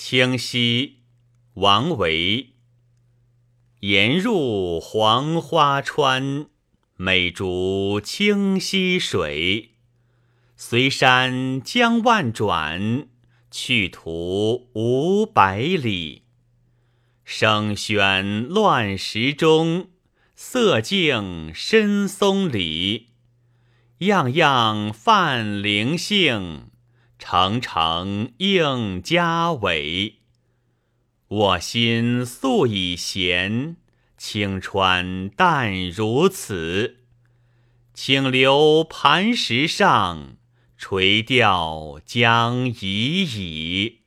清溪，王维。沿入黄花川，美逐清溪水。随山将万转，去途五百里。声喧乱石中，色静深松里。样样泛灵性，澄澄映嘉伟。我心素已闲，清川淡如此。请留磐石上，垂钓将已矣。